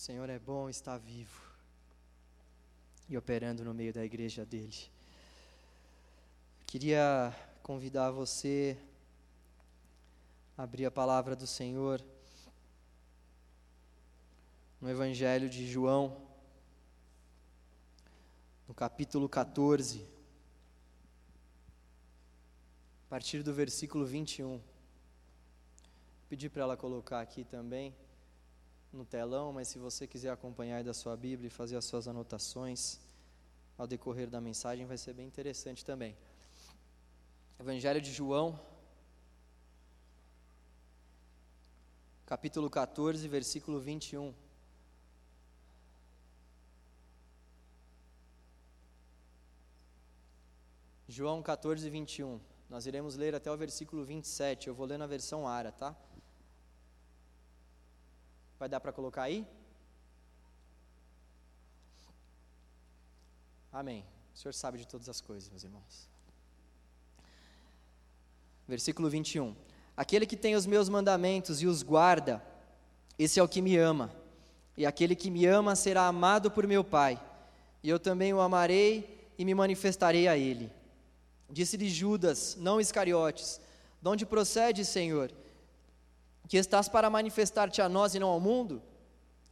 Senhor é bom, está vivo e operando no meio da igreja dele. Queria convidar você a abrir a palavra do Senhor no Evangelho de João, no capítulo 14, a partir do versículo 21. Pedi para ela colocar aqui também no telão, mas se você quiser acompanhar da sua Bíblia e fazer as suas anotações ao decorrer da mensagem, vai ser bem interessante também. Evangelho de João, capítulo 14, versículo 21. João 14, 21. Nós iremos ler até o versículo 27. Eu vou ler na versão Ara, tá? Vai dar para colocar aí? Amém. O Senhor sabe de todas as coisas, meus irmãos. Versículo 21. Aquele que tem os meus mandamentos e os guarda, esse é o que me ama. E aquele que me ama será amado por meu Pai. E eu também o amarei e me manifestarei a ele. Disse-lhe Judas, não Iscariotes: De onde procede, Senhor? Que estás para manifestar-te a nós e não ao mundo?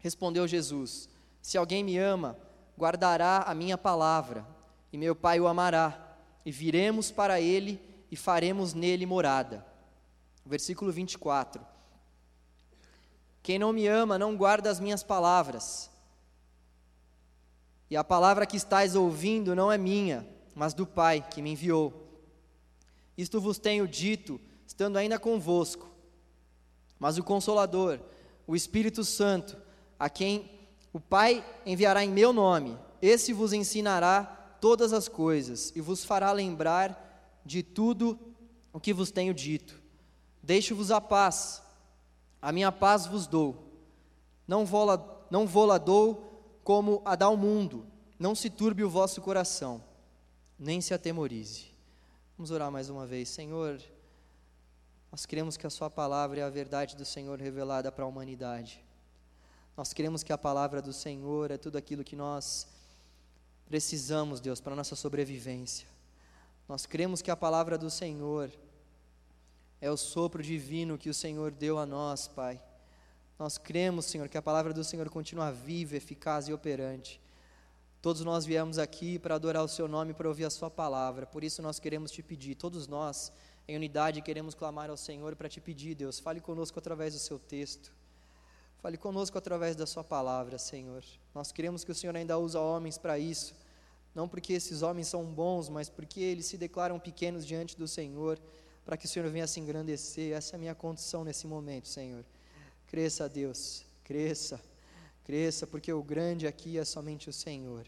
Respondeu Jesus: Se alguém me ama, guardará a minha palavra, e meu Pai o amará, e viremos para ele e faremos nele morada. Versículo 24: Quem não me ama não guarda as minhas palavras, e a palavra que estáis ouvindo não é minha, mas do Pai que me enviou. Isto vos tenho dito, estando ainda convosco. Mas o Consolador, o Espírito Santo, a quem o Pai enviará em meu nome, esse vos ensinará todas as coisas e vos fará lembrar de tudo o que vos tenho dito. Deixo-vos a paz, a minha paz vos dou. Não vou, la, não vou la dou como a dá o mundo. Não se turbe o vosso coração, nem se atemorize. Vamos orar mais uma vez, Senhor. Nós cremos que a Sua palavra é a verdade do Senhor revelada para a humanidade. Nós cremos que a palavra do Senhor é tudo aquilo que nós precisamos, Deus, para a nossa sobrevivência. Nós cremos que a palavra do Senhor é o sopro divino que o Senhor deu a nós, Pai. Nós cremos, Senhor, que a palavra do Senhor continua viva, eficaz e operante. Todos nós viemos aqui para adorar o Seu nome, para ouvir a Sua palavra. Por isso nós queremos te pedir, todos nós, em unidade, queremos clamar ao Senhor para te pedir, Deus, fale conosco através do seu texto. Fale conosco através da sua palavra, Senhor. Nós queremos que o Senhor ainda use homens para isso. Não porque esses homens são bons, mas porque eles se declaram pequenos diante do Senhor, para que o Senhor venha se engrandecer. Essa é a minha condição nesse momento, Senhor. Cresça, Deus, cresça, cresça, porque o grande aqui é somente o Senhor.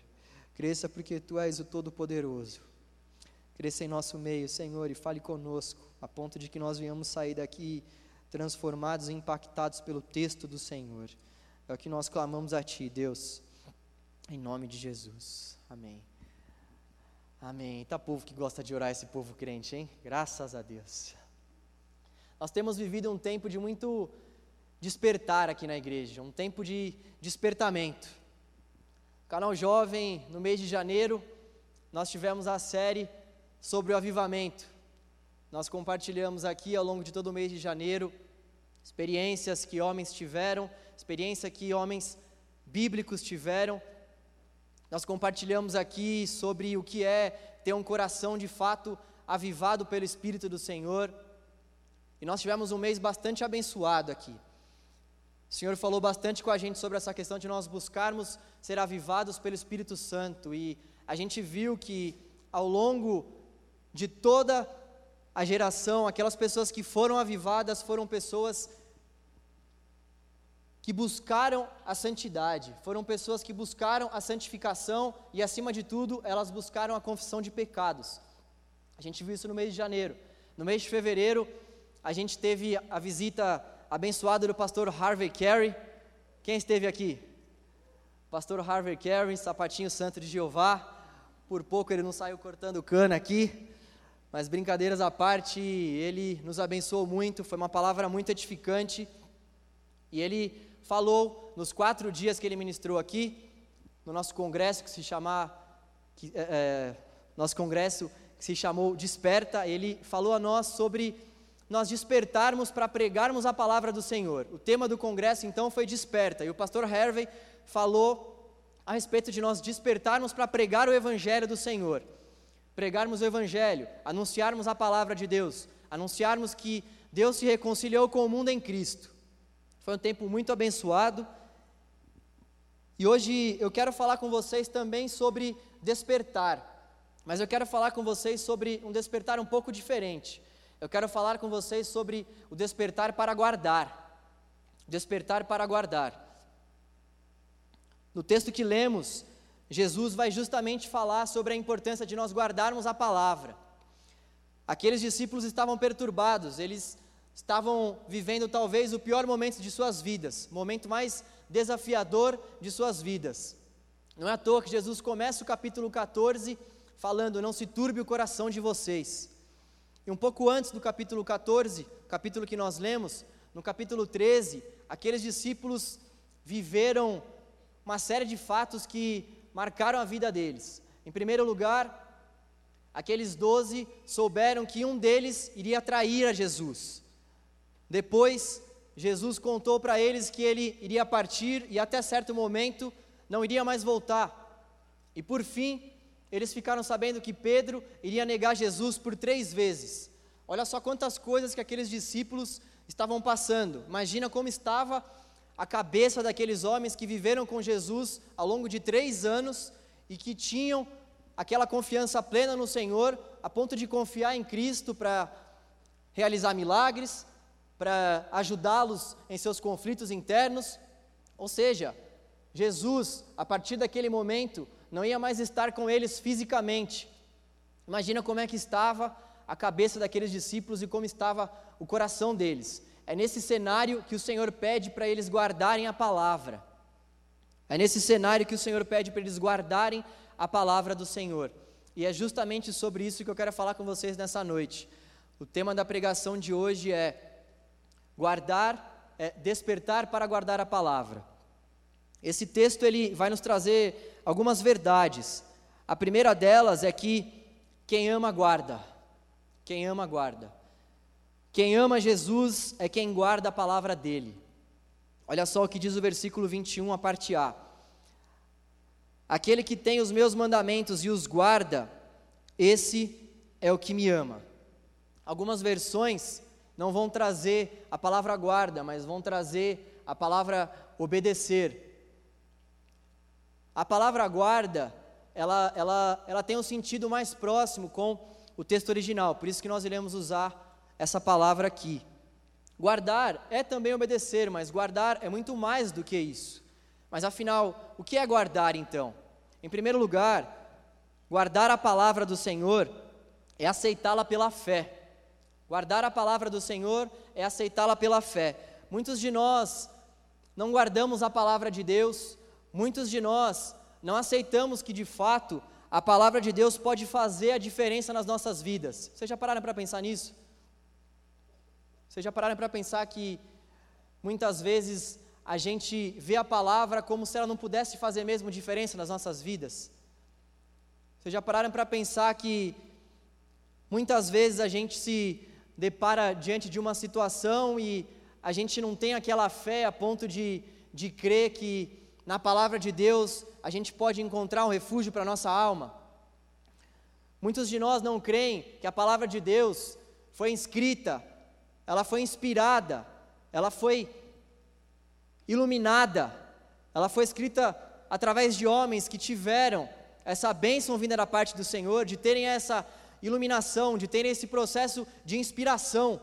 Cresça, porque tu és o Todo-Poderoso. Cresça em nosso meio, Senhor, e fale conosco, a ponto de que nós venhamos sair daqui transformados e impactados pelo texto do Senhor. É o que nós clamamos a Ti, Deus, em nome de Jesus. Amém. Amém. Tá povo que gosta de orar esse povo crente, hein? Graças a Deus. Nós temos vivido um tempo de muito despertar aqui na igreja, um tempo de despertamento. Canal Jovem, no mês de janeiro, nós tivemos a série sobre o avivamento. Nós compartilhamos aqui ao longo de todo o mês de janeiro experiências que homens tiveram, experiência que homens bíblicos tiveram. Nós compartilhamos aqui sobre o que é ter um coração de fato avivado pelo Espírito do Senhor. E nós tivemos um mês bastante abençoado aqui. O Senhor falou bastante com a gente sobre essa questão de nós buscarmos ser avivados pelo Espírito Santo. E a gente viu que ao longo de toda a geração, aquelas pessoas que foram avivadas foram pessoas que buscaram a santidade, foram pessoas que buscaram a santificação e, acima de tudo, elas buscaram a confissão de pecados. A gente viu isso no mês de janeiro. No mês de fevereiro, a gente teve a visita abençoada do pastor Harvey Carey. Quem esteve aqui? Pastor Harvey Carey, sapatinho santo de Jeová. Por pouco ele não saiu cortando cana aqui. Mas brincadeiras à parte, ele nos abençoou muito, foi uma palavra muito edificante. E ele falou nos quatro dias que ele ministrou aqui, no nosso congresso que se chamar, que, é, é, nosso congresso que se chamou Desperta, ele falou a nós sobre nós despertarmos para pregarmos a palavra do Senhor. O tema do congresso então foi Desperta, e o pastor Hervey falou a respeito de nós despertarmos para pregar o evangelho do Senhor. Pregarmos o evangelho, anunciarmos a palavra de Deus, anunciarmos que Deus se reconciliou com o mundo em Cristo. Foi um tempo muito abençoado. E hoje eu quero falar com vocês também sobre despertar. Mas eu quero falar com vocês sobre um despertar um pouco diferente. Eu quero falar com vocês sobre o despertar para guardar. Despertar para guardar. No texto que lemos, Jesus vai justamente falar sobre a importância de nós guardarmos a palavra. Aqueles discípulos estavam perturbados, eles estavam vivendo talvez o pior momento de suas vidas, momento mais desafiador de suas vidas. Não é à toa que Jesus começa o capítulo 14 falando: Não se turbe o coração de vocês. E um pouco antes do capítulo 14, capítulo que nós lemos, no capítulo 13, aqueles discípulos viveram uma série de fatos que marcaram a vida deles. Em primeiro lugar, Aqueles doze souberam que um deles iria trair a Jesus. Depois, Jesus contou para eles que ele iria partir e até certo momento não iria mais voltar. E por fim, eles ficaram sabendo que Pedro iria negar Jesus por três vezes. Olha só quantas coisas que aqueles discípulos estavam passando. Imagina como estava a cabeça daqueles homens que viveram com Jesus ao longo de três anos e que tinham aquela confiança plena no Senhor, a ponto de confiar em Cristo para realizar milagres, para ajudá-los em seus conflitos internos. Ou seja, Jesus, a partir daquele momento, não ia mais estar com eles fisicamente. Imagina como é que estava a cabeça daqueles discípulos e como estava o coração deles. É nesse cenário que o Senhor pede para eles guardarem a palavra. É nesse cenário que o Senhor pede para eles guardarem a palavra do Senhor. E é justamente sobre isso que eu quero falar com vocês nessa noite. O tema da pregação de hoje é guardar, é despertar para guardar a palavra. Esse texto ele vai nos trazer algumas verdades. A primeira delas é que quem ama guarda. Quem ama guarda. Quem ama Jesus é quem guarda a palavra dele. Olha só o que diz o versículo 21, a parte A. Aquele que tem os meus mandamentos e os guarda, esse é o que me ama. Algumas versões não vão trazer a palavra guarda, mas vão trazer a palavra obedecer. A palavra guarda, ela, ela, ela tem um sentido mais próximo com o texto original, por isso que nós iremos usar essa palavra aqui. Guardar é também obedecer, mas guardar é muito mais do que isso. Mas afinal, o que é guardar então? Em primeiro lugar, guardar a palavra do Senhor é aceitá-la pela fé. Guardar a palavra do Senhor é aceitá-la pela fé. Muitos de nós não guardamos a palavra de Deus, muitos de nós não aceitamos que de fato a palavra de Deus pode fazer a diferença nas nossas vidas. Vocês já pararam para pensar nisso? Vocês já pararam para pensar que muitas vezes a gente vê a palavra como se ela não pudesse fazer mesmo diferença nas nossas vidas? Vocês já pararam para pensar que muitas vezes a gente se depara diante de uma situação e a gente não tem aquela fé a ponto de, de crer que na palavra de Deus a gente pode encontrar um refúgio para a nossa alma? Muitos de nós não creem que a palavra de Deus foi escrita, ela foi inspirada, ela foi iluminada. Ela foi escrita através de homens que tiveram essa bênção vinda da parte do Senhor, de terem essa iluminação, de terem esse processo de inspiração.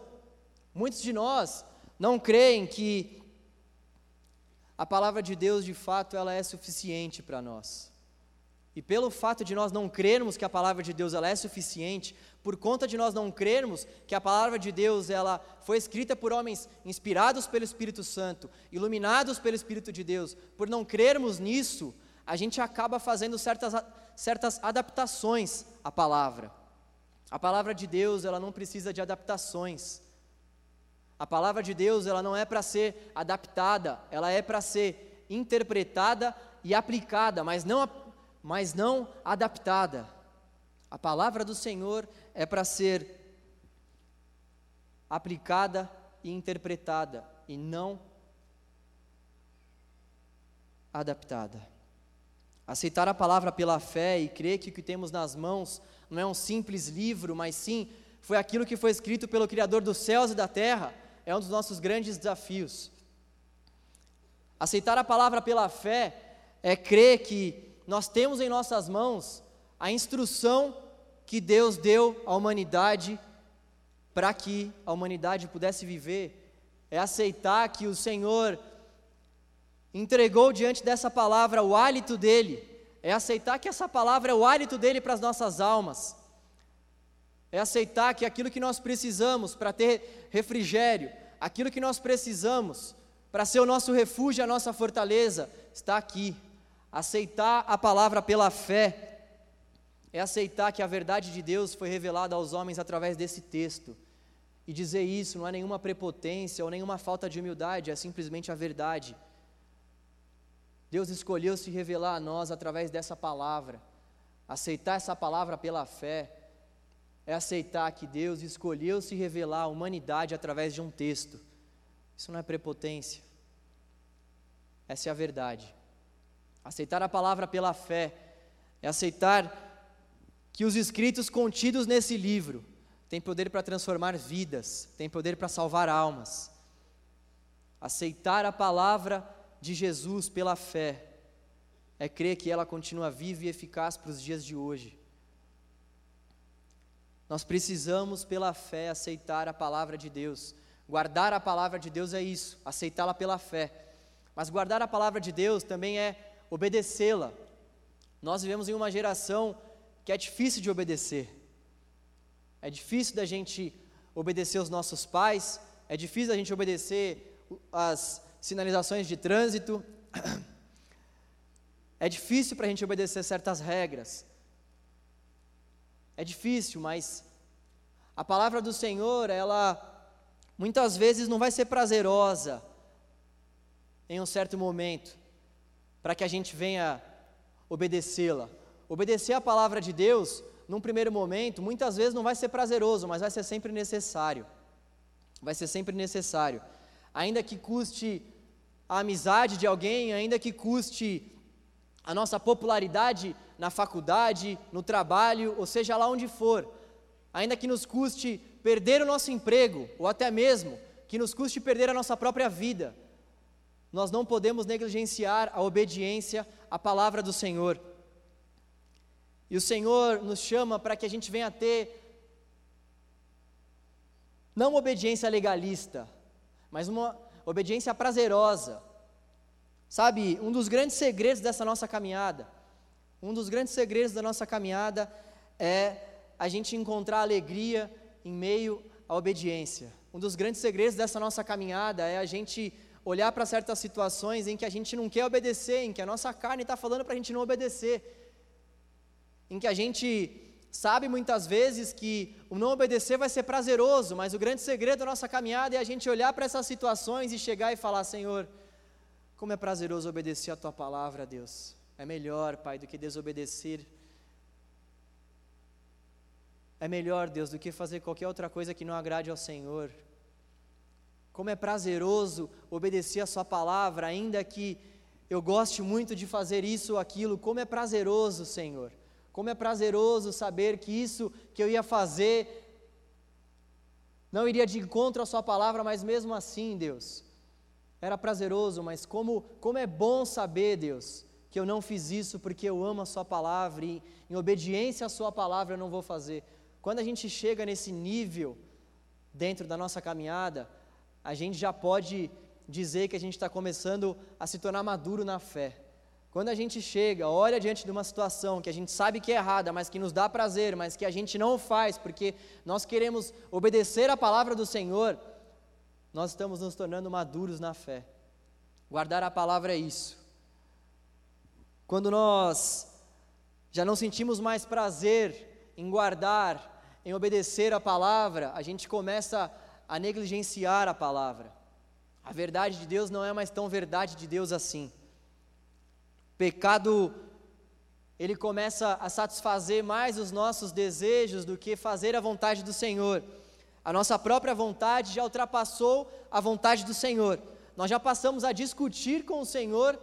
Muitos de nós não creem que a palavra de Deus, de fato, ela é suficiente para nós. E pelo fato de nós não crermos que a palavra de Deus ela é suficiente, por conta de nós não crermos que a palavra de Deus ela foi escrita por homens inspirados pelo Espírito Santo, iluminados pelo Espírito de Deus, por não crermos nisso, a gente acaba fazendo certas, certas adaptações à palavra. A palavra de Deus ela não precisa de adaptações. A palavra de Deus, ela não é para ser adaptada, ela é para ser interpretada e aplicada, mas não, mas não adaptada. A palavra do Senhor é para ser aplicada e interpretada e não adaptada. Aceitar a palavra pela fé e crer que o que temos nas mãos não é um simples livro, mas sim foi aquilo que foi escrito pelo Criador dos céus e da terra, é um dos nossos grandes desafios. Aceitar a palavra pela fé é crer que nós temos em nossas mãos a instrução que Deus deu à humanidade para que a humanidade pudesse viver, é aceitar que o Senhor entregou diante dessa palavra o hálito dele, é aceitar que essa palavra é o hálito dele para as nossas almas, é aceitar que aquilo que nós precisamos para ter refrigério, aquilo que nós precisamos para ser o nosso refúgio, a nossa fortaleza, está aqui. Aceitar a palavra pela fé é aceitar que a verdade de Deus foi revelada aos homens através desse texto. E dizer isso não é nenhuma prepotência ou nenhuma falta de humildade, é simplesmente a verdade. Deus escolheu se revelar a nós através dessa palavra. Aceitar essa palavra pela fé é aceitar que Deus escolheu se revelar à humanidade através de um texto. Isso não é prepotência. Essa é a verdade. Aceitar a palavra pela fé é aceitar que os escritos contidos nesse livro têm poder para transformar vidas, têm poder para salvar almas. Aceitar a palavra de Jesus pela fé é crer que ela continua viva e eficaz para os dias de hoje. Nós precisamos, pela fé, aceitar a palavra de Deus. Guardar a palavra de Deus é isso, aceitá-la pela fé. Mas guardar a palavra de Deus também é obedecê-la. Nós vivemos em uma geração que é difícil de obedecer. É difícil da gente obedecer os nossos pais, é difícil da gente obedecer as sinalizações de trânsito. É difícil para a gente obedecer certas regras. É difícil, mas a palavra do Senhor, ela muitas vezes não vai ser prazerosa em um certo momento, para que a gente venha obedecê-la. Obedecer a palavra de Deus, num primeiro momento, muitas vezes não vai ser prazeroso, mas vai ser sempre necessário. Vai ser sempre necessário ainda que custe a amizade de alguém, ainda que custe a nossa popularidade na faculdade, no trabalho, ou seja lá onde for, ainda que nos custe perder o nosso emprego, ou até mesmo que nos custe perder a nossa própria vida, nós não podemos negligenciar a obediência à palavra do Senhor. E o Senhor nos chama para que a gente venha ter não obediência legalista, mas uma obediência prazerosa. Sabe, um dos grandes segredos dessa nossa caminhada, um dos grandes segredos da nossa caminhada é a gente encontrar alegria em meio à obediência. Um dos grandes segredos dessa nossa caminhada é a gente olhar para certas situações em que a gente não quer obedecer, em que a nossa carne está falando para a gente não obedecer, em que a gente sabe muitas vezes que o não obedecer vai ser prazeroso, mas o grande segredo da nossa caminhada é a gente olhar para essas situações e chegar e falar: Senhor, como é prazeroso obedecer a tua palavra, Deus. É melhor, Pai, do que desobedecer. É melhor, Deus, do que fazer qualquer outra coisa que não agrade ao Senhor. Como é prazeroso obedecer a Sua palavra, ainda que eu goste muito de fazer isso ou aquilo, como é prazeroso, Senhor como é prazeroso saber que isso que eu ia fazer não iria de encontro à Sua palavra, mas mesmo assim, Deus, era prazeroso, mas como, como é bom saber, Deus, que eu não fiz isso porque eu amo a Sua palavra e em obediência à Sua palavra eu não vou fazer. Quando a gente chega nesse nível dentro da nossa caminhada, a gente já pode dizer que a gente está começando a se tornar maduro na fé. Quando a gente chega, olha diante de uma situação que a gente sabe que é errada, mas que nos dá prazer, mas que a gente não faz porque nós queremos obedecer a palavra do Senhor, nós estamos nos tornando maduros na fé. Guardar a palavra é isso. Quando nós já não sentimos mais prazer em guardar, em obedecer a palavra, a gente começa a negligenciar a palavra. A verdade de Deus não é mais tão verdade de Deus assim. Pecado ele começa a satisfazer mais os nossos desejos do que fazer a vontade do Senhor. A nossa própria vontade já ultrapassou a vontade do Senhor. Nós já passamos a discutir com o Senhor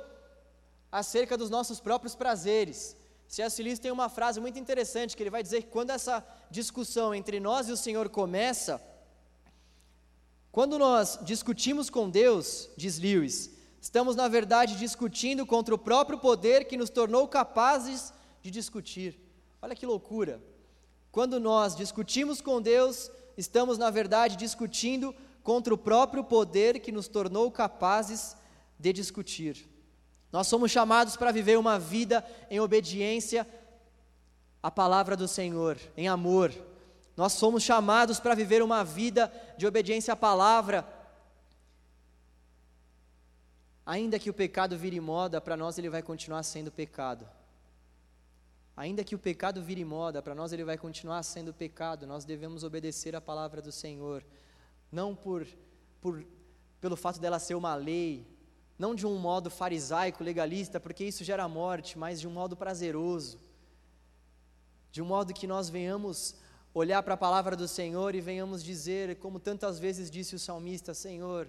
acerca dos nossos próprios prazeres. C.S. Lewis tem uma frase muito interessante que ele vai dizer que quando essa discussão entre nós e o Senhor começa, quando nós discutimos com Deus, diz Lewis, estamos na verdade discutindo contra o próprio poder que nos tornou capazes de discutir. Olha que loucura. Quando nós discutimos com Deus, estamos na verdade discutindo contra o próprio poder que nos tornou capazes de discutir. Nós somos chamados para viver uma vida em obediência à palavra do Senhor, em amor. Nós somos chamados para viver uma vida de obediência à palavra. Ainda que o pecado vire moda, para nós ele vai continuar sendo pecado. Ainda que o pecado vire moda, para nós ele vai continuar sendo pecado. Nós devemos obedecer à palavra do Senhor, não por, por pelo fato dela ser uma lei, não de um modo farisaico, legalista, porque isso gera morte, mas de um modo prazeroso, de um modo que nós venhamos olhar para a palavra do Senhor e venhamos dizer, como tantas vezes disse o salmista: Senhor,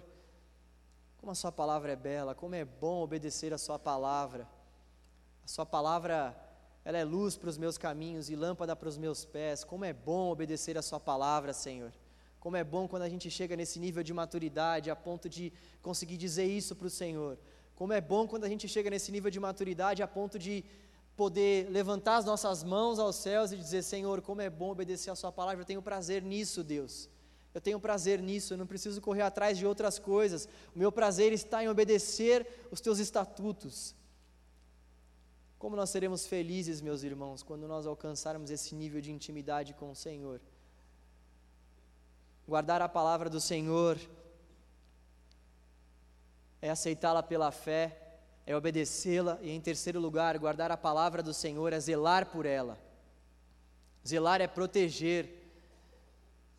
como a Sua palavra é bela, como é bom obedecer a Sua palavra, a Sua palavra. Ela é luz para os meus caminhos e lâmpada para os meus pés. Como é bom obedecer a Sua palavra, Senhor. Como é bom quando a gente chega nesse nível de maturidade a ponto de conseguir dizer isso para o Senhor. Como é bom quando a gente chega nesse nível de maturidade a ponto de poder levantar as nossas mãos aos céus e dizer: Senhor, como é bom obedecer a Sua palavra, eu tenho prazer nisso, Deus. Eu tenho prazer nisso, eu não preciso correr atrás de outras coisas. O meu prazer está em obedecer os Teus estatutos. Como nós seremos felizes, meus irmãos, quando nós alcançarmos esse nível de intimidade com o Senhor guardar a palavra do Senhor, é aceitá-la pela fé, é obedecê-la, e em terceiro lugar, guardar a palavra do Senhor é zelar por ela. Zelar é proteger,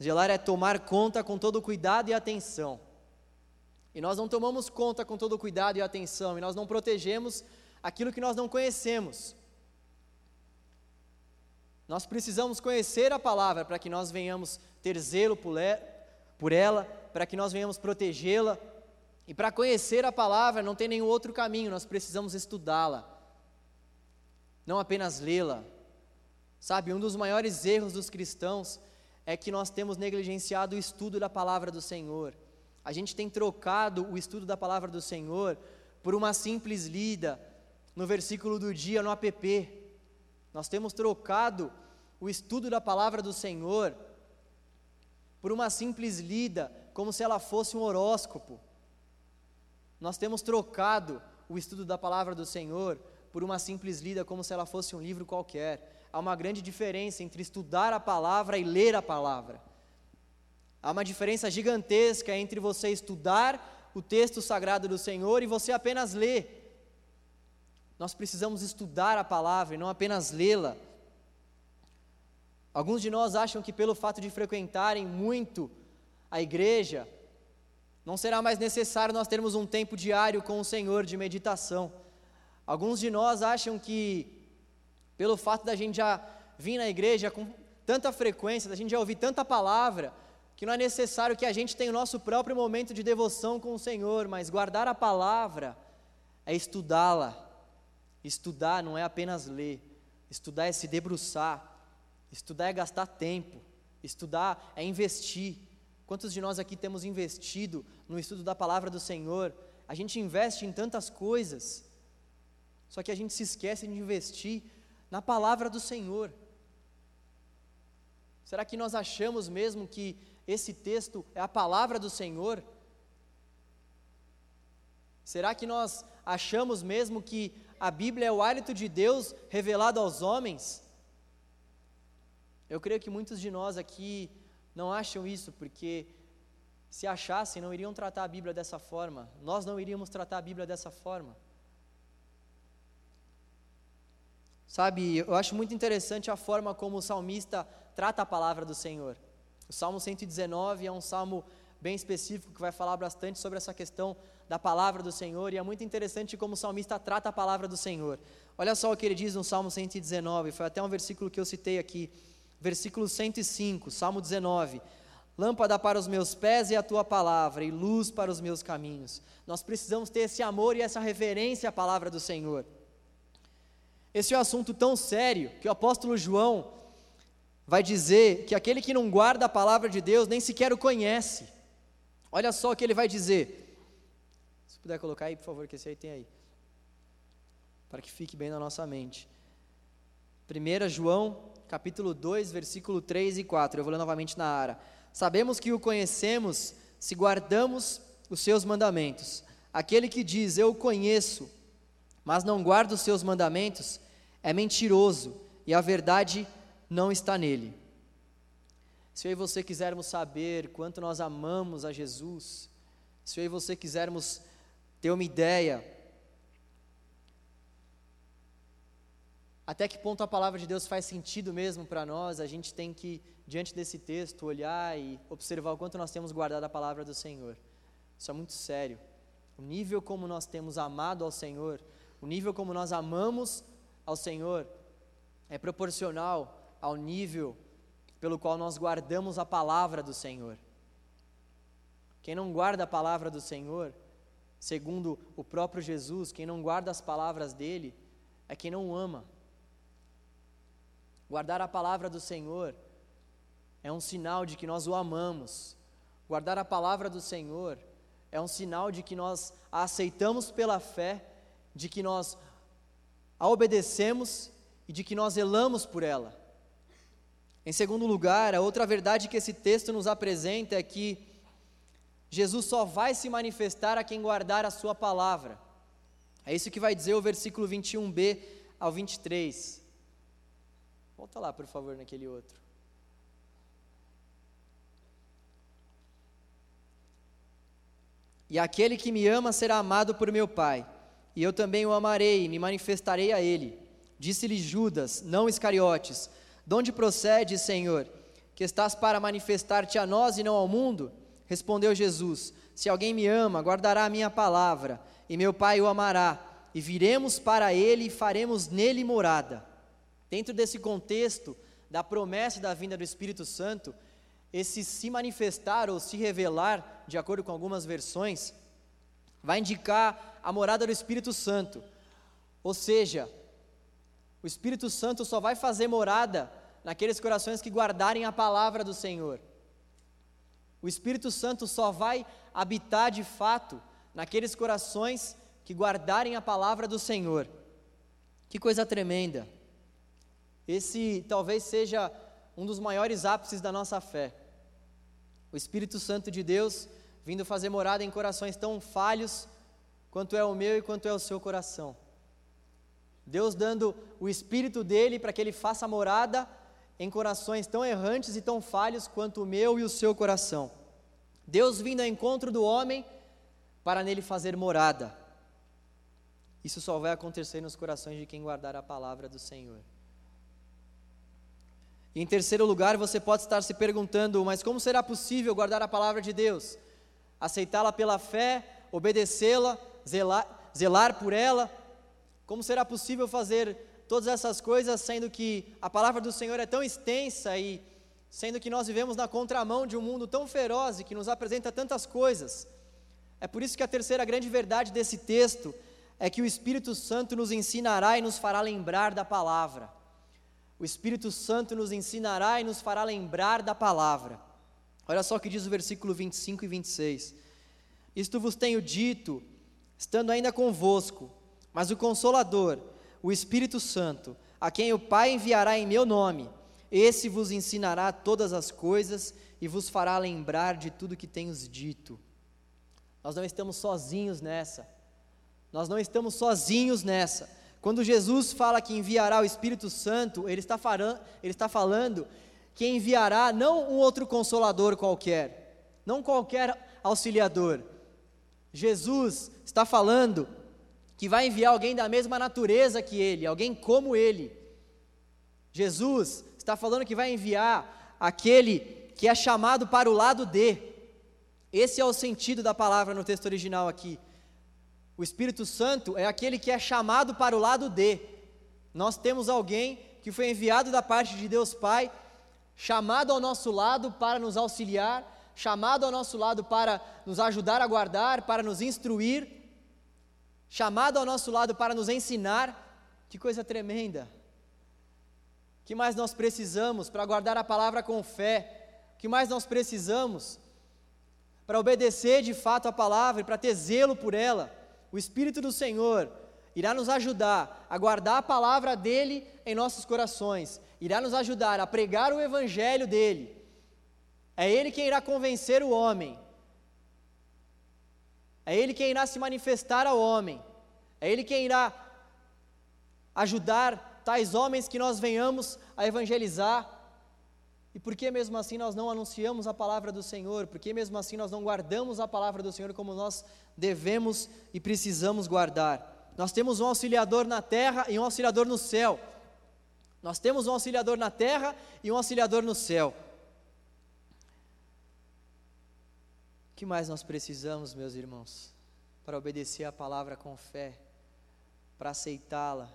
zelar é tomar conta com todo cuidado e atenção. E nós não tomamos conta com todo cuidado e atenção, e nós não protegemos aquilo que nós não conhecemos. Nós precisamos conhecer a palavra para que nós venhamos ter zelo por ela, para que nós venhamos protegê-la. E para conhecer a palavra não tem nenhum outro caminho, nós precisamos estudá-la, não apenas lê-la. Sabe, um dos maiores erros dos cristãos é que nós temos negligenciado o estudo da palavra do Senhor. A gente tem trocado o estudo da palavra do Senhor por uma simples lida no versículo do dia no app. Nós temos trocado o estudo da palavra do Senhor por uma simples lida, como se ela fosse um horóscopo. Nós temos trocado o estudo da palavra do Senhor por uma simples lida, como se ela fosse um livro qualquer. Há uma grande diferença entre estudar a palavra e ler a palavra. Há uma diferença gigantesca entre você estudar o texto sagrado do Senhor e você apenas ler. Nós precisamos estudar a palavra e não apenas lê-la. Alguns de nós acham que pelo fato de frequentarem muito a igreja, não será mais necessário nós termos um tempo diário com o Senhor de meditação. Alguns de nós acham que pelo fato da gente já vir na igreja com tanta frequência, da gente já ouvir tanta palavra, que não é necessário que a gente tenha o nosso próprio momento de devoção com o Senhor, mas guardar a palavra é estudá-la. Estudar não é apenas ler, estudar é se debruçar, estudar é gastar tempo, estudar é investir. Quantos de nós aqui temos investido no estudo da palavra do Senhor? A gente investe em tantas coisas, só que a gente se esquece de investir na palavra do Senhor. Será que nós achamos mesmo que esse texto é a palavra do Senhor? Será que nós achamos mesmo que a Bíblia é o hálito de Deus revelado aos homens? Eu creio que muitos de nós aqui não acham isso, porque se achassem, não iriam tratar a Bíblia dessa forma. Nós não iríamos tratar a Bíblia dessa forma. Sabe, eu acho muito interessante a forma como o salmista trata a palavra do Senhor. O Salmo 119 é um salmo bem específico que vai falar bastante sobre essa questão da palavra do Senhor, e é muito interessante como o salmista trata a palavra do Senhor. Olha só o que ele diz no Salmo 119, foi até um versículo que eu citei aqui, versículo 105, Salmo 19. Lâmpada para os meus pés e a tua palavra, e luz para os meus caminhos. Nós precisamos ter esse amor e essa reverência à palavra do Senhor. Esse é um assunto tão sério que o apóstolo João vai dizer que aquele que não guarda a palavra de Deus nem sequer o conhece. Olha só o que ele vai dizer. Se puder colocar aí, por favor, que esse aí tem aí. Para que fique bem na nossa mente. 1 João, capítulo 2, versículo 3 e 4. Eu vou ler novamente na ara. Sabemos que o conhecemos se guardamos os seus mandamentos. Aquele que diz, Eu conheço, mas não guarda os seus mandamentos, é mentiroso e a verdade não está nele. Se eu e você quisermos saber quanto nós amamos a Jesus, se eu e você quisermos ter uma ideia, até que ponto a palavra de Deus faz sentido mesmo para nós, a gente tem que diante desse texto, olhar e observar o quanto nós temos guardado a palavra do Senhor. Isso é muito sério. O nível como nós temos amado ao Senhor, o nível como nós amamos ao Senhor, é proporcional ao nível pelo qual nós guardamos a palavra do Senhor. Quem não guarda a palavra do Senhor, segundo o próprio Jesus, quem não guarda as palavras dele, é quem não o ama. Guardar a palavra do Senhor é um sinal de que nós o amamos. Guardar a palavra do Senhor é um sinal de que nós a aceitamos pela fé, de que nós a obedecemos e de que nós zelamos por ela. Em segundo lugar, a outra verdade que esse texto nos apresenta é que Jesus só vai se manifestar a quem guardar a sua palavra. É isso que vai dizer o versículo 21b ao 23. Volta lá, por favor, naquele outro. E aquele que me ama será amado por meu Pai, e eu também o amarei e me manifestarei a ele. Disse-lhe Judas, não Iscariotes: De onde procede, Senhor, que estás para manifestar-te a nós e não ao mundo? Respondeu Jesus: Se alguém me ama, guardará a minha palavra, e meu Pai o amará, e viremos para ele e faremos nele morada. Dentro desse contexto da promessa da vinda do Espírito Santo, esse se manifestar ou se revelar, de acordo com algumas versões, vai indicar a morada do Espírito Santo. Ou seja, o Espírito Santo só vai fazer morada naqueles corações que guardarem a palavra do Senhor. O Espírito Santo só vai habitar de fato naqueles corações que guardarem a palavra do Senhor. Que coisa tremenda! Esse talvez seja um dos maiores ápices da nossa fé. O Espírito Santo de Deus vindo fazer morada em corações tão falhos quanto é o meu e quanto é o seu coração. Deus dando o Espírito dele para que ele faça morada em corações tão errantes e tão falhos quanto o meu e o seu coração. Deus vindo ao encontro do homem para nele fazer morada. Isso só vai acontecer nos corações de quem guardar a palavra do Senhor. Em terceiro lugar, você pode estar se perguntando: mas como será possível guardar a palavra de Deus? Aceitá-la pela fé, obedecê-la, zelar, zelar por ela? Como será possível fazer todas essas coisas, sendo que a palavra do Senhor é tão extensa e sendo que nós vivemos na contramão de um mundo tão feroz e que nos apresenta tantas coisas? É por isso que a terceira grande verdade desse texto é que o Espírito Santo nos ensinará e nos fará lembrar da palavra. O Espírito Santo nos ensinará e nos fará lembrar da palavra. Olha só o que diz o versículo 25 e 26. Isto vos tenho dito, estando ainda convosco, mas o Consolador, o Espírito Santo, a quem o Pai enviará em meu nome, esse vos ensinará todas as coisas e vos fará lembrar de tudo que tenho dito. Nós não estamos sozinhos nessa. Nós não estamos sozinhos nessa. Quando Jesus fala que enviará o Espírito Santo, ele está, ele está falando que enviará não um outro consolador qualquer, não qualquer auxiliador. Jesus está falando que vai enviar alguém da mesma natureza que ele, alguém como ele. Jesus está falando que vai enviar aquele que é chamado para o lado de, Esse é o sentido da palavra no texto original aqui. O Espírito Santo é aquele que é chamado para o lado de. Nós temos alguém que foi enviado da parte de Deus Pai, chamado ao nosso lado para nos auxiliar, chamado ao nosso lado para nos ajudar a guardar, para nos instruir, chamado ao nosso lado para nos ensinar. Que coisa tremenda! que mais nós precisamos para guardar a palavra com fé? Que mais nós precisamos para obedecer de fato a palavra e para ter zelo por ela? O Espírito do Senhor irá nos ajudar a guardar a palavra dele em nossos corações, irá nos ajudar a pregar o evangelho dele. É ele quem irá convencer o homem. É ele quem irá se manifestar ao homem. É ele quem irá ajudar tais homens que nós venhamos a evangelizar. E por que mesmo assim nós não anunciamos a palavra do Senhor? Por que mesmo assim nós não guardamos a palavra do Senhor como nós devemos e precisamos guardar? Nós temos um auxiliador na terra e um auxiliador no céu. Nós temos um auxiliador na terra e um auxiliador no céu. Que mais nós precisamos, meus irmãos, para obedecer a palavra com fé, para aceitá-la,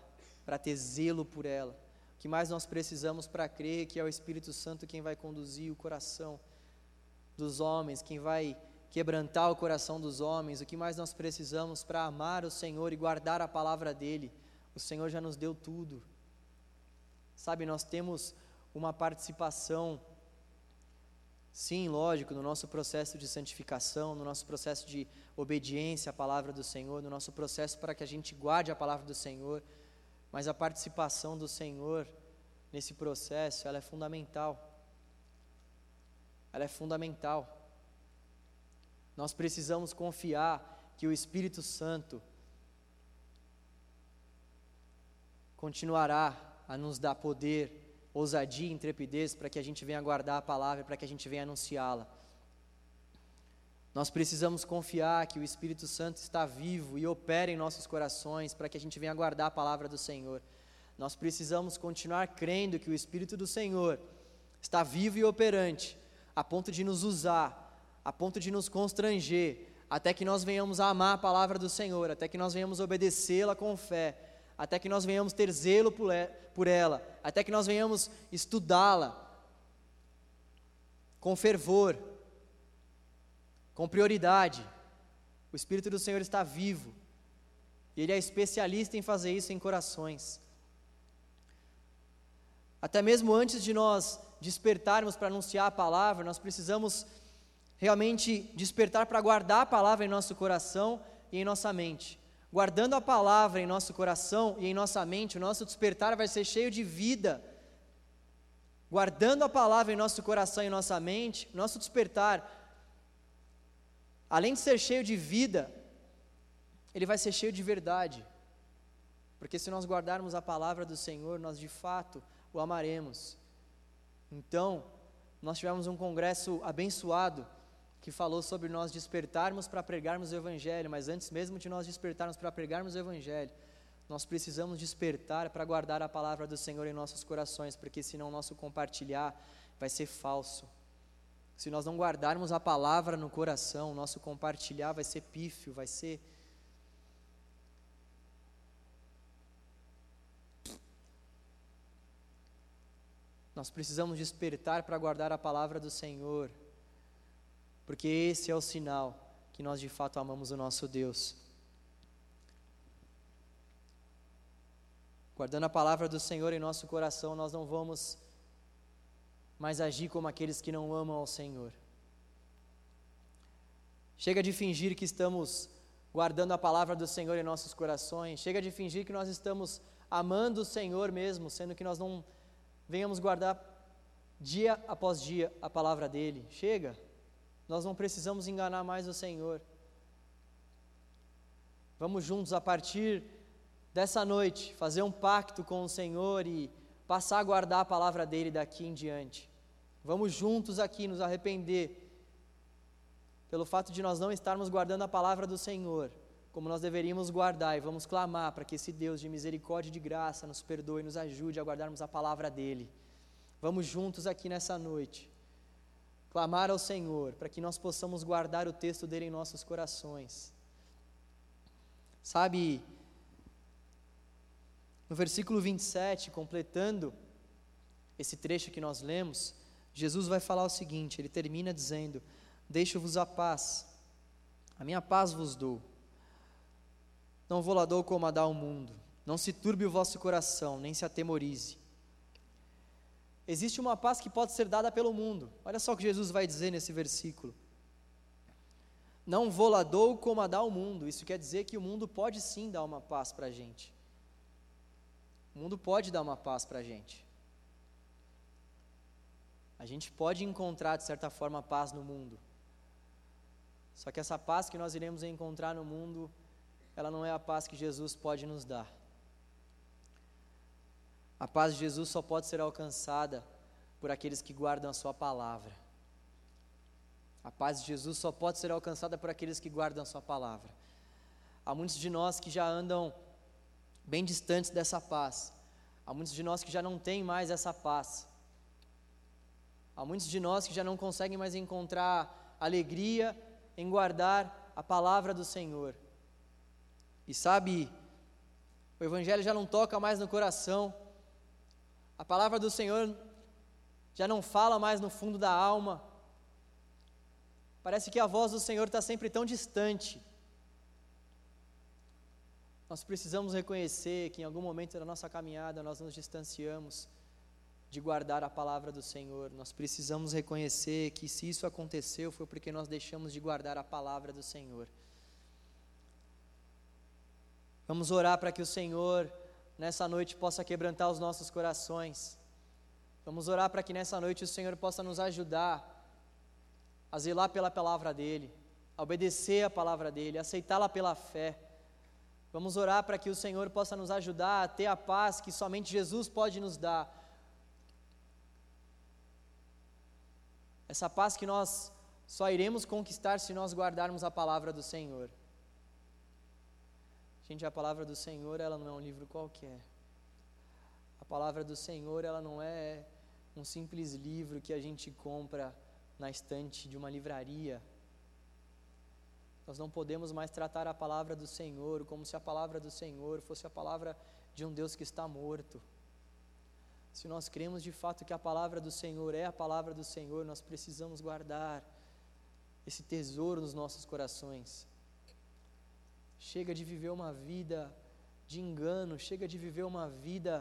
para ter zelo por ela. O que mais nós precisamos para crer que é o Espírito Santo quem vai conduzir o coração dos homens, quem vai quebrantar o coração dos homens, o que mais nós precisamos para amar o Senhor e guardar a palavra dele. O Senhor já nos deu tudo. Sabe, nós temos uma participação, sim, lógico, no nosso processo de santificação, no nosso processo de obediência à palavra do Senhor, no nosso processo para que a gente guarde a palavra do Senhor mas a participação do Senhor nesse processo, ela é fundamental. Ela é fundamental. Nós precisamos confiar que o Espírito Santo continuará a nos dar poder, ousadia e intrepidez para que a gente venha guardar a palavra, para que a gente venha anunciá-la. Nós precisamos confiar que o Espírito Santo está vivo e opera em nossos corações para que a gente venha guardar a palavra do Senhor. Nós precisamos continuar crendo que o Espírito do Senhor está vivo e operante, a ponto de nos usar, a ponto de nos constranger, até que nós venhamos a amar a palavra do Senhor, até que nós venhamos obedecê-la com fé, até que nós venhamos ter zelo por ela, até que nós venhamos estudá-la com fervor com prioridade. O Espírito do Senhor está vivo. E Ele é especialista em fazer isso em corações. Até mesmo antes de nós despertarmos para anunciar a palavra, nós precisamos realmente despertar para guardar a palavra em nosso coração e em nossa mente. Guardando a palavra em nosso coração e em nossa mente, o nosso despertar vai ser cheio de vida. Guardando a palavra em nosso coração e em nossa mente, nosso despertar além de ser cheio de vida, ele vai ser cheio de verdade. Porque se nós guardarmos a palavra do Senhor, nós de fato o amaremos. Então, nós tivemos um congresso abençoado que falou sobre nós despertarmos para pregarmos o Evangelho, mas antes mesmo de nós despertarmos para pregarmos o Evangelho, nós precisamos despertar para guardar a palavra do Senhor em nossos corações, porque senão o nosso compartilhar vai ser falso. Se nós não guardarmos a palavra no coração, nosso compartilhar vai ser pífio, vai ser. Nós precisamos despertar para guardar a palavra do Senhor, porque esse é o sinal que nós de fato amamos o nosso Deus. Guardando a palavra do Senhor em nosso coração, nós não vamos mas agir como aqueles que não amam ao Senhor. Chega de fingir que estamos guardando a palavra do Senhor em nossos corações, chega de fingir que nós estamos amando o Senhor mesmo, sendo que nós não venhamos guardar dia após dia a palavra dele. Chega, nós não precisamos enganar mais o Senhor. Vamos juntos a partir dessa noite fazer um pacto com o Senhor e passar a guardar a palavra dele daqui em diante. Vamos juntos aqui nos arrepender pelo fato de nós não estarmos guardando a palavra do Senhor como nós deveríamos guardar e vamos clamar para que esse Deus de misericórdia e de graça nos perdoe e nos ajude a guardarmos a palavra dele. Vamos juntos aqui nessa noite clamar ao Senhor para que nós possamos guardar o texto dele em nossos corações. Sabe, no versículo 27, completando esse trecho que nós lemos, Jesus vai falar o seguinte: ele termina dizendo: Deixo-vos a paz, a minha paz vos dou. Não vou lá dou como a dá o mundo. Não se turbe o vosso coração, nem se atemorize. Existe uma paz que pode ser dada pelo mundo. Olha só o que Jesus vai dizer nesse versículo. Não vou lá dou como a dá o mundo. Isso quer dizer que o mundo pode sim dar uma paz para a gente. O mundo pode dar uma paz para a gente. A gente pode encontrar, de certa forma, paz no mundo. Só que essa paz que nós iremos encontrar no mundo, ela não é a paz que Jesus pode nos dar. A paz de Jesus só pode ser alcançada por aqueles que guardam a Sua palavra. A paz de Jesus só pode ser alcançada por aqueles que guardam a Sua palavra. Há muitos de nós que já andam bem distantes dessa paz. Há muitos de nós que já não têm mais essa paz. Há muitos de nós que já não conseguem mais encontrar alegria em guardar a palavra do Senhor. E sabe, o Evangelho já não toca mais no coração, a palavra do Senhor já não fala mais no fundo da alma. Parece que a voz do Senhor está sempre tão distante. Nós precisamos reconhecer que em algum momento da nossa caminhada nós nos distanciamos de guardar a palavra do Senhor. Nós precisamos reconhecer que se isso aconteceu foi porque nós deixamos de guardar a palavra do Senhor. Vamos orar para que o Senhor nessa noite possa quebrantar os nossos corações. Vamos orar para que nessa noite o Senhor possa nos ajudar a zelar pela palavra dEle, a obedecer a palavra dEle, aceitá-la pela fé Vamos orar para que o Senhor possa nos ajudar a ter a paz que somente Jesus pode nos dar. Essa paz que nós só iremos conquistar se nós guardarmos a palavra do Senhor. Gente, a palavra do Senhor, ela não é um livro qualquer. A palavra do Senhor, ela não é um simples livro que a gente compra na estante de uma livraria. Nós não podemos mais tratar a palavra do Senhor como se a palavra do Senhor fosse a palavra de um Deus que está morto. Se nós cremos de fato que a palavra do Senhor é a palavra do Senhor, nós precisamos guardar esse tesouro nos nossos corações. Chega de viver uma vida de engano, chega de viver uma vida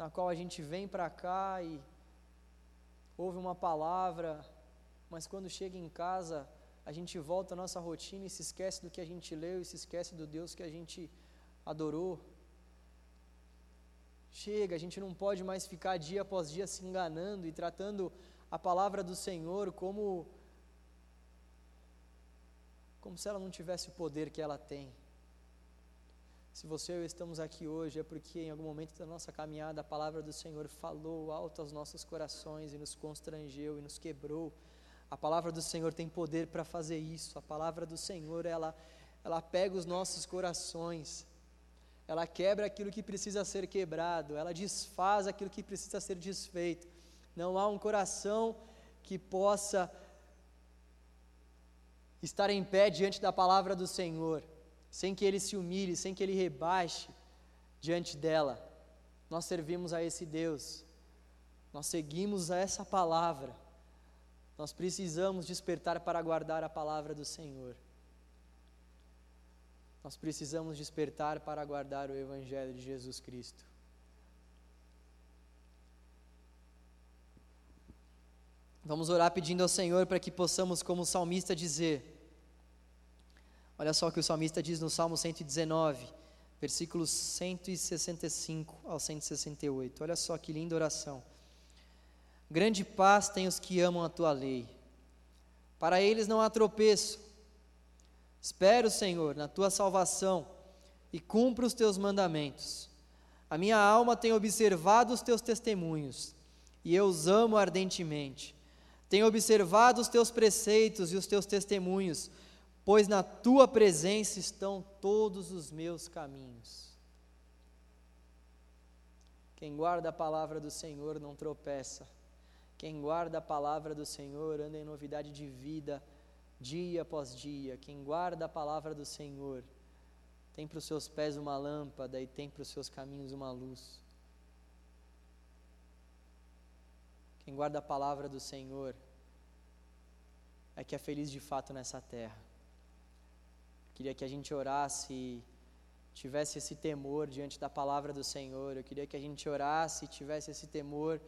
na qual a gente vem para cá e ouve uma palavra, mas quando chega em casa a gente volta à nossa rotina e se esquece do que a gente leu e se esquece do Deus que a gente adorou. Chega, a gente não pode mais ficar dia após dia se enganando e tratando a palavra do Senhor como como se ela não tivesse o poder que ela tem. Se você e eu estamos aqui hoje é porque em algum momento da nossa caminhada a palavra do Senhor falou alto aos nossos corações e nos constrangeu e nos quebrou a palavra do Senhor tem poder para fazer isso. A palavra do Senhor, ela, ela pega os nossos corações, ela quebra aquilo que precisa ser quebrado, ela desfaz aquilo que precisa ser desfeito. Não há um coração que possa estar em pé diante da palavra do Senhor, sem que ele se humilhe, sem que ele rebaixe diante dela. Nós servimos a esse Deus, nós seguimos a essa palavra. Nós precisamos despertar para guardar a palavra do Senhor. Nós precisamos despertar para guardar o Evangelho de Jesus Cristo. Vamos orar pedindo ao Senhor para que possamos, como salmista, dizer. Olha só o que o salmista diz no Salmo 119, versículos 165 ao 168. Olha só que linda oração. Grande paz tem os que amam a tua lei. Para eles não há tropeço. Espero, Senhor, na tua salvação e cumpro os teus mandamentos. A minha alma tem observado os teus testemunhos e eu os amo ardentemente. Tenho observado os teus preceitos e os teus testemunhos, pois na tua presença estão todos os meus caminhos. Quem guarda a palavra do Senhor não tropeça Quem guarda a palavra do Senhor anda em novidade de vida dia após dia. Quem guarda a palavra do Senhor tem para os seus pés uma lâmpada e tem para os seus caminhos uma luz. Quem guarda a palavra do Senhor é que é feliz de fato nessa terra. Queria que a gente orasse e tivesse esse temor diante da palavra do Senhor. Eu queria que a gente orasse e tivesse esse temor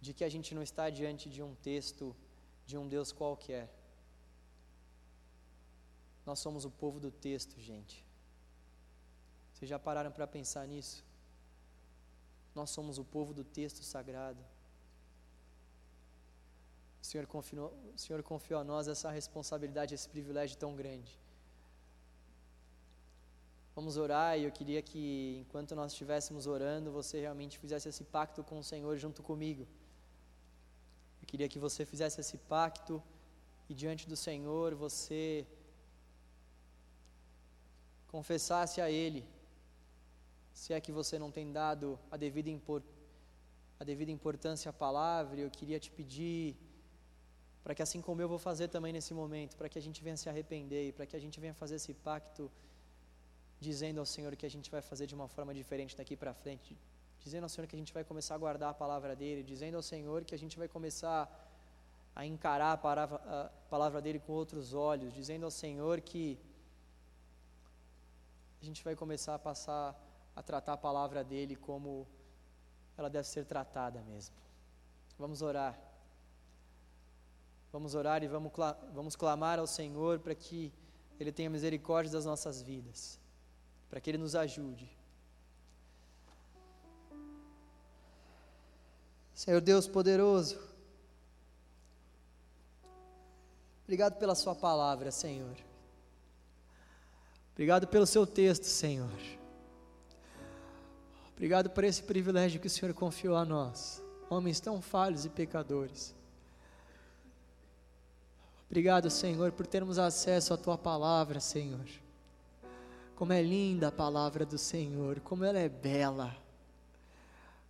de que a gente não está diante de um texto de um Deus qualquer. Nós somos o povo do texto, gente. Vocês já pararam para pensar nisso? Nós somos o povo do texto sagrado. O Senhor, confiou, o Senhor confiou a nós essa responsabilidade, esse privilégio tão grande. Vamos orar e eu queria que, enquanto nós estivéssemos orando, você realmente fizesse esse pacto com o Senhor junto comigo. Eu queria que você fizesse esse pacto e diante do Senhor você confessasse a Ele, se é que você não tem dado a devida, impor, a devida importância à palavra, eu queria te pedir para que assim como eu vou fazer também nesse momento, para que a gente venha se arrepender e para que a gente venha fazer esse pacto dizendo ao Senhor que a gente vai fazer de uma forma diferente daqui para frente, dizendo ao Senhor que a gente vai começar a guardar a palavra dele, dizendo ao Senhor que a gente vai começar a encarar a palavra, a palavra dele com outros olhos, dizendo ao Senhor que a gente vai começar a passar a tratar a palavra dele como ela deve ser tratada mesmo. Vamos orar. Vamos orar e vamos, vamos clamar ao Senhor para que Ele tenha misericórdia das nossas vidas, para que Ele nos ajude. Senhor Deus poderoso, obrigado pela Sua palavra, Senhor. Obrigado pelo Seu texto, Senhor. Obrigado por esse privilégio que o Senhor confiou a nós, homens tão falhos e pecadores. Obrigado, Senhor, por termos acesso à tua palavra, Senhor. Como é linda a palavra do Senhor, como ela é bela,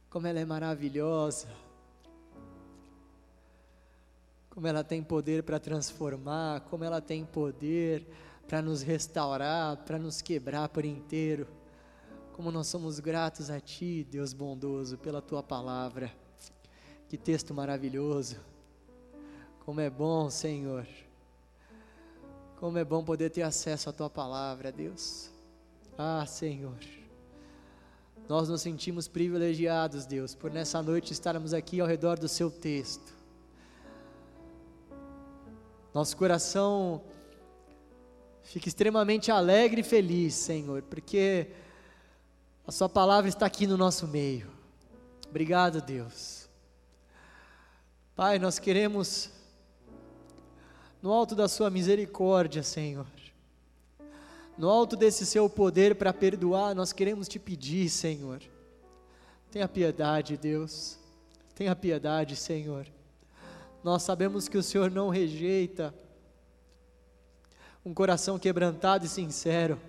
como ela é maravilhosa, como ela tem poder para transformar, como ela tem poder para nos restaurar, para nos quebrar por inteiro. Como nós somos gratos a Ti, Deus bondoso, pela Tua palavra. Que texto maravilhoso. Como é bom, Senhor. Como é bom poder ter acesso à tua palavra, Deus. Ah, Senhor. Nós nos sentimos privilegiados, Deus, por nessa noite estarmos aqui ao redor do seu texto. Nosso coração fica extremamente alegre e feliz, Senhor, porque a Sua palavra está aqui no nosso meio. Obrigado, Deus. Pai, nós queremos no alto da Sua misericórdia, Senhor, no alto desse Seu poder para perdoar, nós queremos te pedir, Senhor, tenha piedade, Deus, tenha piedade, Senhor. Nós sabemos que o Senhor não rejeita um coração quebrantado e sincero.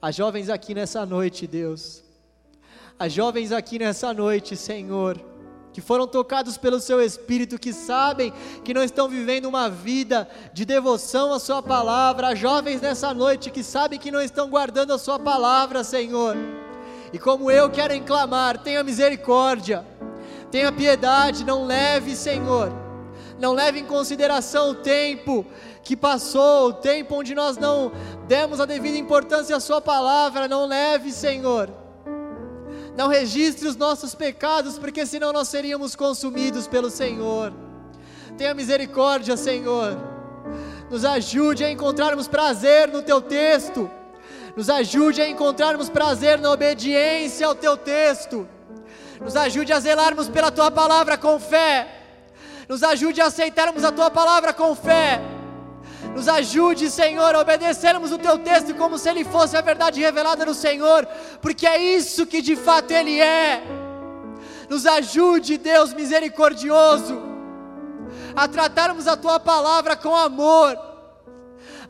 As jovens aqui nessa noite, Deus, as jovens aqui nessa noite, Senhor, que foram tocados pelo seu espírito, que sabem que não estão vivendo uma vida de devoção à sua palavra, Há jovens nessa noite que sabem que não estão guardando a sua palavra, Senhor. E como eu quero clamar, tenha misericórdia, tenha piedade, não leve, Senhor, não leve em consideração o tempo que passou, o tempo onde nós não demos a devida importância à Sua palavra, não leve, Senhor não registre os nossos pecados, porque senão nós seríamos consumidos pelo Senhor. Tenha misericórdia, Senhor. Nos ajude a encontrarmos prazer no teu texto. Nos ajude a encontrarmos prazer na obediência ao teu texto. Nos ajude a zelarmos pela tua palavra com fé. Nos ajude a aceitarmos a tua palavra com fé nos ajude, Senhor, a obedecermos o teu texto como se ele fosse a verdade revelada no Senhor, porque é isso que de fato ele é. Nos ajude, Deus misericordioso, a tratarmos a tua palavra com amor.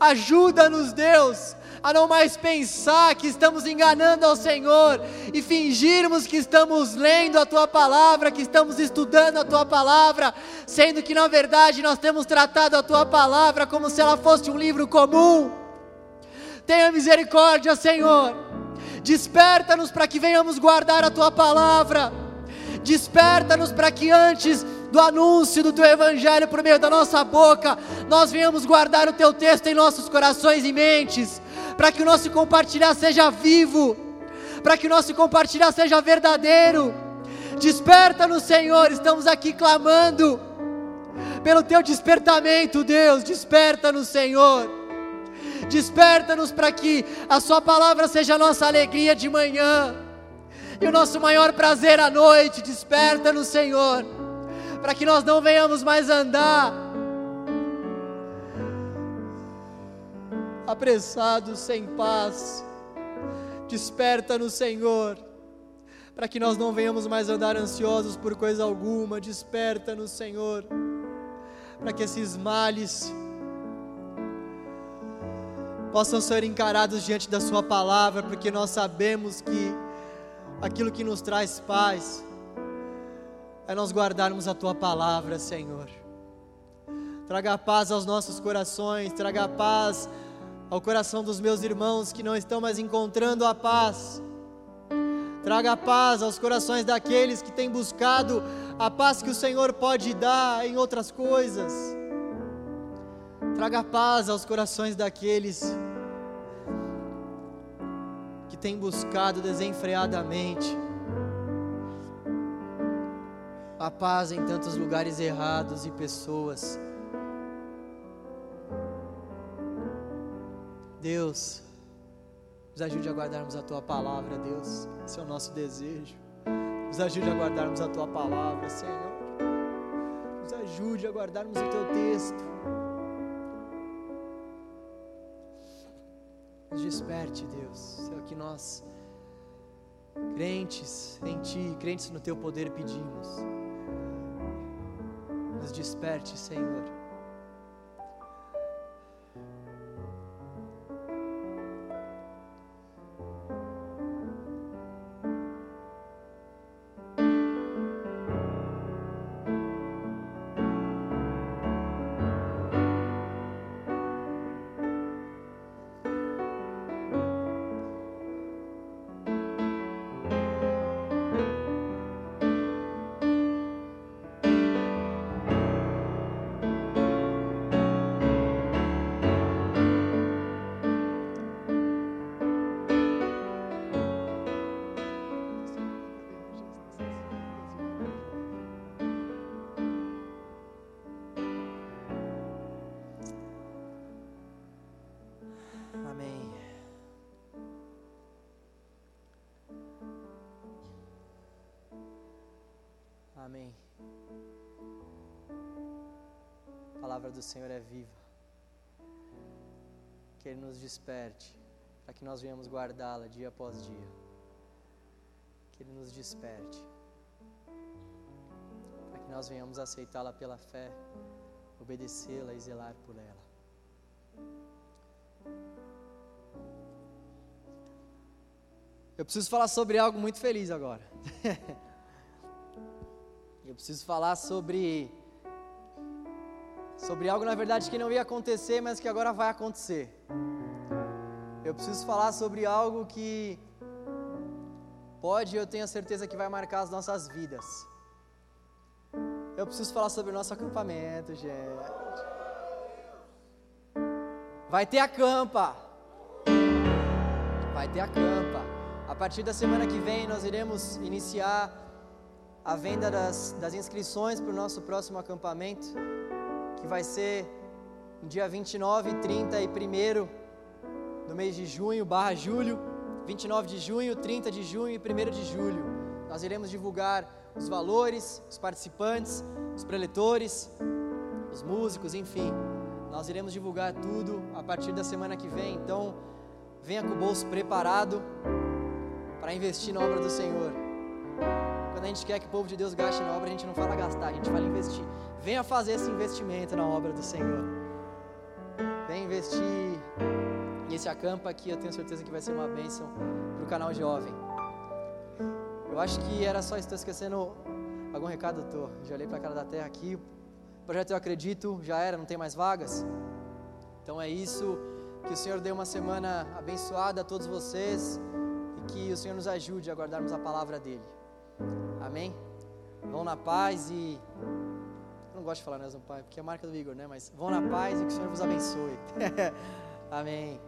Ajuda-nos, Deus, a não mais pensar que estamos enganando ao Senhor e fingirmos que estamos lendo a tua palavra, que estamos estudando a tua palavra, sendo que na verdade nós temos tratado a tua palavra como se ela fosse um livro comum. Tenha misericórdia, Senhor. Desperta-nos para que venhamos guardar a tua palavra. Desperta-nos para que antes do anúncio do teu evangelho por meio da nossa boca, nós venhamos guardar o teu texto em nossos corações e mentes para que o nosso compartilhar seja vivo, para que o nosso compartilhar seja verdadeiro. Desperta-nos, Senhor, estamos aqui clamando pelo teu despertamento, Deus, desperta-nos, Senhor. Desperta-nos para que a Sua palavra seja a nossa alegria de manhã e o nosso maior prazer à noite. Desperta-nos, Senhor, para que nós não venhamos mais andar apressados, sem paz. Desperta-nos, Senhor, para que nós não venhamos mais andar ansiosos por coisa alguma. Desperta-nos, Senhor, para que esses males possam ser encarados diante da Sua palavra, porque nós sabemos que aquilo que nos traz paz é nós guardarmos a Tua palavra, Senhor. Traga paz aos nossos corações, traga paz ao coração dos meus irmãos que não estão mais encontrando a paz. Traga paz aos corações daqueles que têm buscado a paz que o Senhor pode dar em outras coisas. Traga paz aos corações daqueles que têm buscado desenfreadamente a paz em tantos lugares errados e pessoas. Deus, nos ajude a guardarmos a tua palavra, Deus. Esse é o nosso desejo. Nos ajude a guardarmos a tua palavra, Senhor. Nos ajude a guardarmos o teu texto. Nos desperte, Deus. É o que nós, crentes em Ti, crentes no Teu poder, pedimos. Nos desperte, Senhor. Amém. A palavra do Senhor é viva. Que Ele nos desperte, para que nós venhamos guardá-la dia após dia. Que Ele nos desperte, para que nós venhamos aceitá-la pela fé, obedecê-la e zelar por ela. Eu preciso falar sobre algo muito feliz agora. Eu preciso falar sobre sobre algo na verdade que não ia acontecer, mas que agora vai acontecer. Eu preciso falar sobre algo que pode, eu tenho a certeza que vai marcar as nossas vidas. Eu preciso falar sobre o nosso acampamento, gente. Vai ter acampa. Vai ter acampa. A partir da semana que vem nós iremos iniciar a venda das, das inscrições para o nosso próximo acampamento, que vai ser no dia 29, 30 e 1 do mês de junho, barra julho, 29 de junho, 30 de junho e 1 de julho. Nós iremos divulgar os valores, os participantes, os preletores, os músicos, enfim. Nós iremos divulgar tudo a partir da semana que vem. Então, venha com o bolso preparado para investir na obra do Senhor. Quando a gente quer que o povo de Deus gaste na obra, a gente não fala gastar, a gente fala investir. Venha fazer esse investimento na obra do Senhor. Venha investir E esse acampa aqui eu tenho certeza que vai ser uma bênção para o canal jovem. Eu acho que era só estou esquecendo algum recado, tô. Já olhei para a cara da terra aqui. O projeto eu acredito já era, não tem mais vagas. Então é isso. Que o Senhor dê uma semana abençoada a todos vocês e que o Senhor nos ajude a guardarmos a palavra dele. Amém? Vão na paz e. Eu não gosto de falar né, Pai, porque é a marca do Igor, né? Mas vão na paz e que o Senhor vos abençoe. Amém.